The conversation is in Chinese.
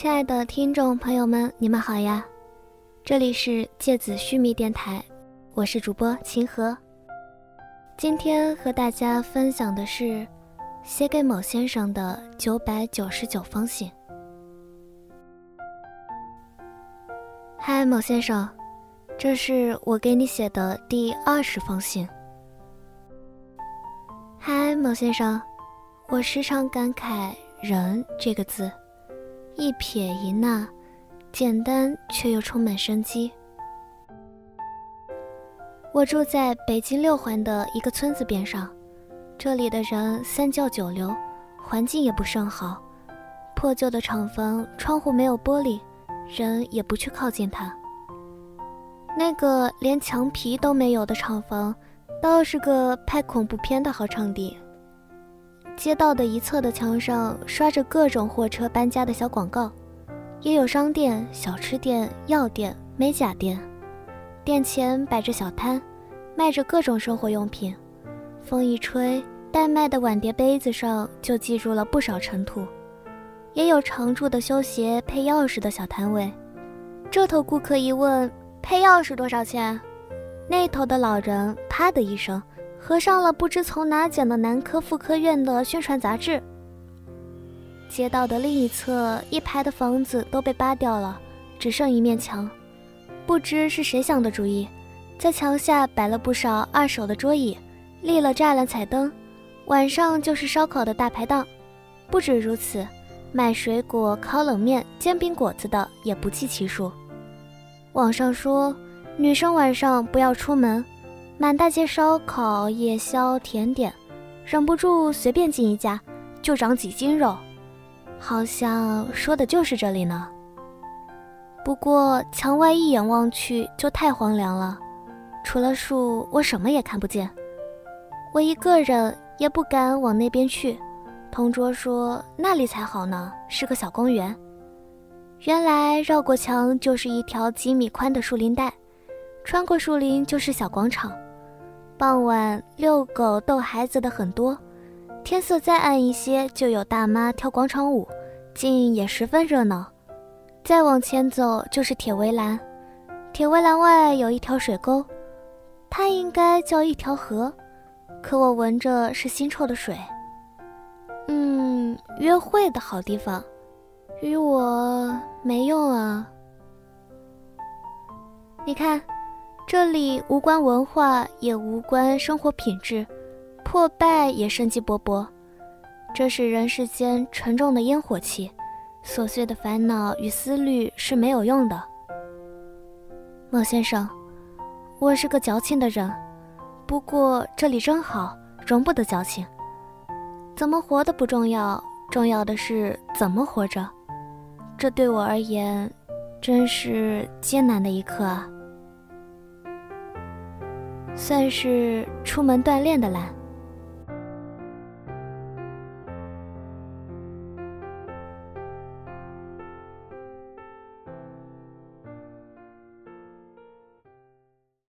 亲爱的听众朋友们，你们好呀！这里是芥子须弥电台，我是主播秦和。今天和大家分享的是写给某先生的九百九十九封信。嗨，某先生，这是我给你写的第二十封信。嗨，某先生，我时常感慨“人”这个字。一撇一捺，简单却又充满生机。我住在北京六环的一个村子边上，这里的人三教九流，环境也不甚好。破旧的厂房，窗户没有玻璃，人也不去靠近它。那个连墙皮都没有的厂房，倒是个拍恐怖片的好场地。街道的一侧的墙上刷着各种货车搬家的小广告，也有商店、小吃店、药店、美甲店，店前摆着小摊，卖着各种生活用品。风一吹，代卖的碗碟杯子上就积住了不少尘土。也有常驻的修鞋、配钥匙的小摊位。这头顾客一问配钥匙多少钱，那头的老人啪的一声。合上了不知从哪捡的男科妇科院的宣传杂志。街道的另一侧，一排的房子都被扒掉了，只剩一面墙。不知是谁想的主意，在墙下摆了不少二手的桌椅，立了栅栏彩灯，晚上就是烧烤的大排档。不止如此，卖水果、烤冷面、煎饼果子的也不计其数。网上说，女生晚上不要出门。满大街烧烤、夜宵、甜点，忍不住随便进一家就长几斤肉，好像说的就是这里呢。不过墙外一眼望去就太荒凉了，除了树，我什么也看不见。我一个人也不敢往那边去，同桌说那里才好呢，是个小公园。原来绕过墙就是一条几米宽的树林带，穿过树林就是小广场。傍晚遛狗逗孩子的很多，天色再暗一些，就有大妈跳广场舞，景也十分热闹。再往前走就是铁围栏，铁围栏外有一条水沟，它应该叫一条河，可我闻着是腥臭的水。嗯，约会的好地方，与我没用啊。你看。这里无关文化，也无关生活品质，破败也生机勃勃。这是人世间沉重的烟火气，琐碎的烦恼与思虑是没有用的。孟先生，我是个矫情的人，不过这里真好，容不得矫情。怎么活的不重要，重要的是怎么活着。这对我而言，真是艰难的一刻啊。算是出门锻炼的懒。